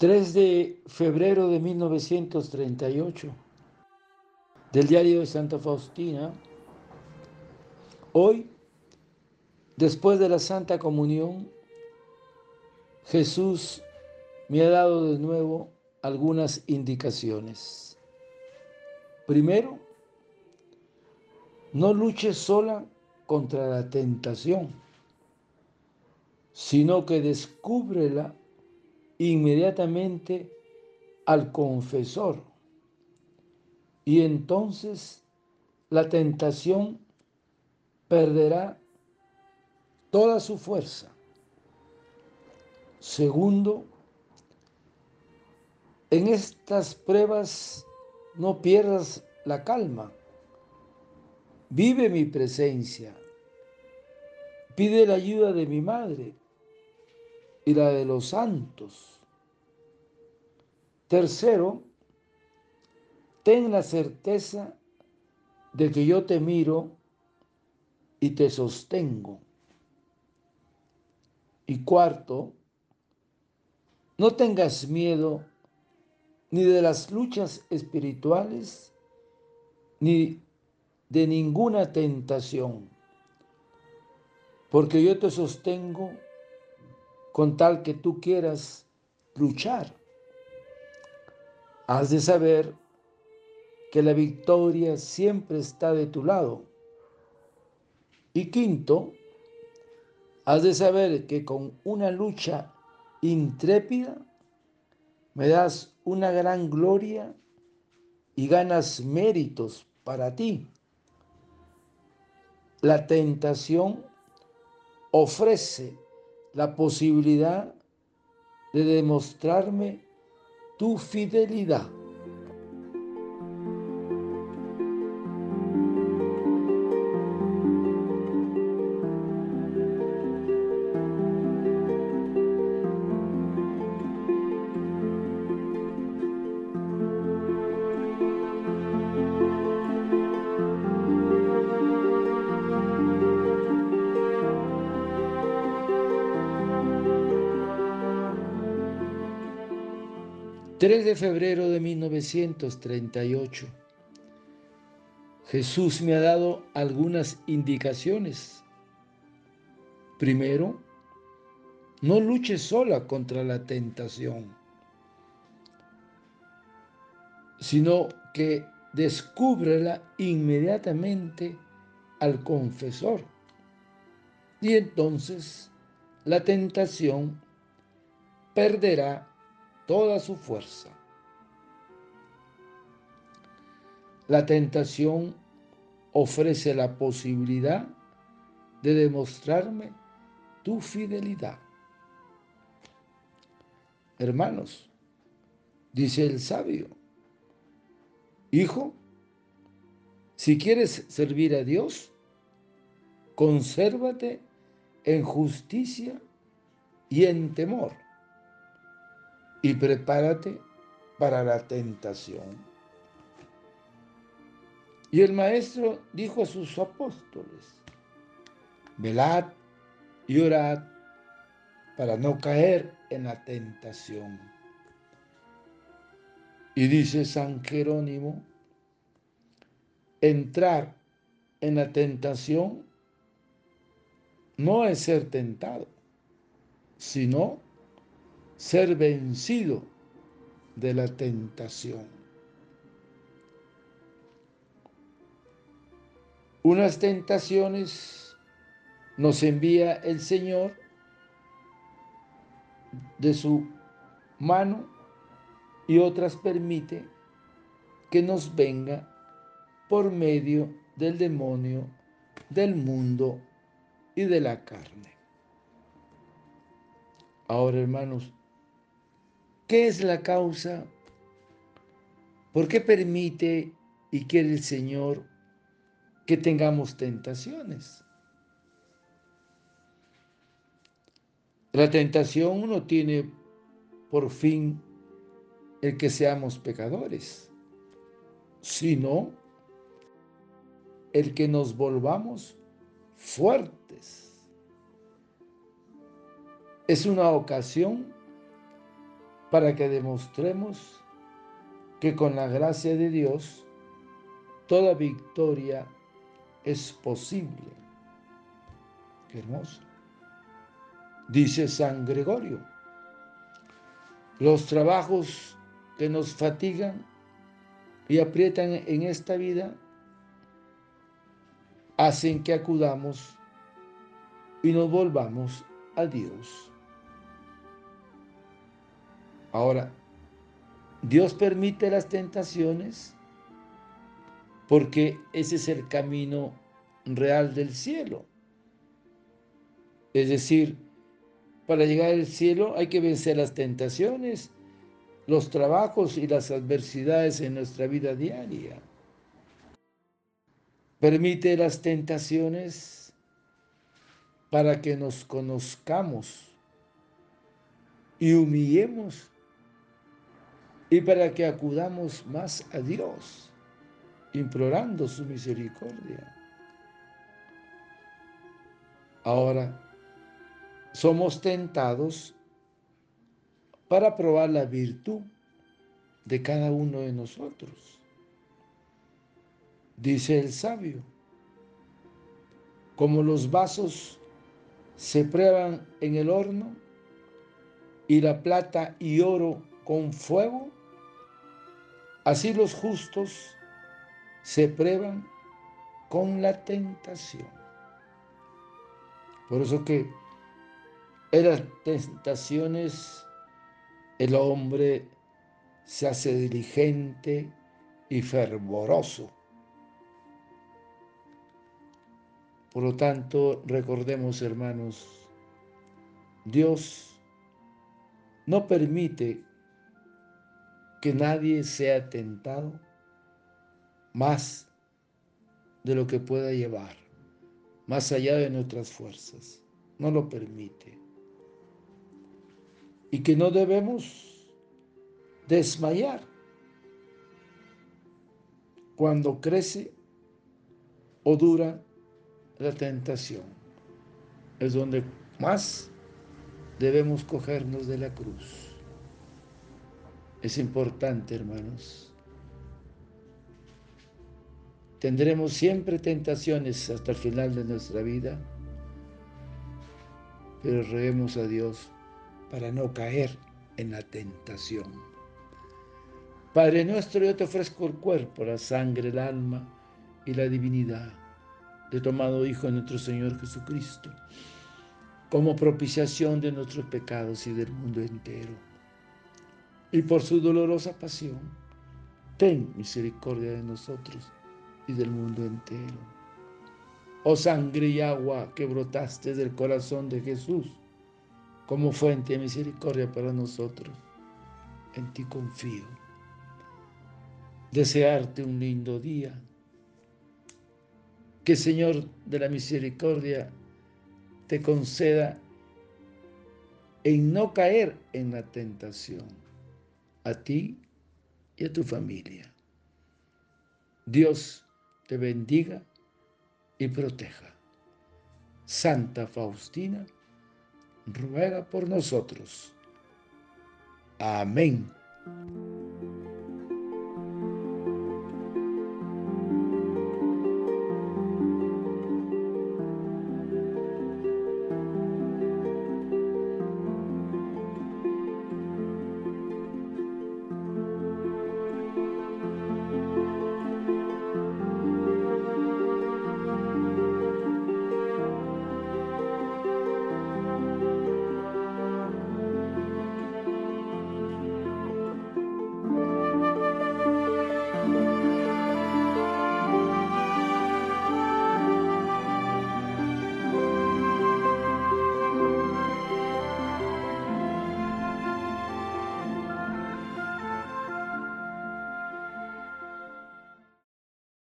3 de febrero de 1938, del diario de Santa Faustina. Hoy, después de la Santa Comunión, Jesús me ha dado de nuevo algunas indicaciones. Primero, no luches sola contra la tentación, sino que descúbrela inmediatamente al confesor. Y entonces la tentación perderá toda su fuerza. Segundo, en estas pruebas no pierdas la calma. Vive mi presencia. Pide la ayuda de mi madre y la de los santos. Tercero, ten la certeza de que yo te miro y te sostengo. Y cuarto, no tengas miedo ni de las luchas espirituales, ni de ninguna tentación, porque yo te sostengo con tal que tú quieras luchar. Has de saber que la victoria siempre está de tu lado. Y quinto, has de saber que con una lucha intrépida me das una gran gloria y ganas méritos para ti. La tentación ofrece la posibilidad de demostrarme tu fidelidad. 3 de febrero de 1938. Jesús me ha dado algunas indicaciones. Primero, no luches sola contra la tentación, sino que descúbrela inmediatamente al confesor. Y entonces la tentación perderá toda su fuerza. La tentación ofrece la posibilidad de demostrarme tu fidelidad. Hermanos, dice el sabio, hijo, si quieres servir a Dios, consérvate en justicia y en temor y prepárate para la tentación. Y el maestro dijo a sus apóstoles, velad y orad para no caer en la tentación. Y dice San Jerónimo, entrar en la tentación no es ser tentado, sino ser vencido de la tentación. Unas tentaciones nos envía el Señor de su mano y otras permite que nos venga por medio del demonio, del mundo y de la carne. Ahora, hermanos, ¿Qué es la causa? ¿Por qué permite y quiere el Señor que tengamos tentaciones? La tentación no tiene por fin el que seamos pecadores, sino el que nos volvamos fuertes. Es una ocasión para que demostremos que con la gracia de Dios toda victoria es posible. Qué hermoso. Dice San Gregorio, los trabajos que nos fatigan y aprietan en esta vida hacen que acudamos y nos volvamos a Dios. Ahora, Dios permite las tentaciones porque ese es el camino real del cielo. Es decir, para llegar al cielo hay que vencer las tentaciones, los trabajos y las adversidades en nuestra vida diaria. Permite las tentaciones para que nos conozcamos y humillemos y para que acudamos más a Dios, implorando su misericordia. Ahora, somos tentados para probar la virtud de cada uno de nosotros. Dice el sabio, como los vasos se prueban en el horno y la plata y oro con fuego, así los justos se prueban con la tentación. Por eso que en las tentaciones el hombre se hace diligente y fervoroso Por lo tanto, recordemos, hermanos, Dios no permite que nadie sea tentado más de lo que pueda llevar, más allá de nuestras fuerzas. No lo permite. Y que no debemos desmayar cuando crece o dura la tentación. Es donde más debemos cogernos de la cruz. Es importante, hermanos. Tendremos siempre tentaciones hasta el final de nuestra vida, pero roguemos a Dios para no caer en la tentación. Padre nuestro, yo te ofrezco el cuerpo, la sangre, el alma y la divinidad de tomado Hijo de nuestro Señor Jesucristo, como propiciación de nuestros pecados y del mundo entero. Y por su dolorosa pasión, ten misericordia de nosotros y del mundo entero. Oh sangre y agua que brotaste del corazón de Jesús, como fuente de misericordia para nosotros, en ti confío. Desearte un lindo día que Señor de la misericordia te conceda en no caer en la tentación, a ti y a tu familia. Dios te bendiga y proteja. Santa Faustina, ruega por nosotros. Amén.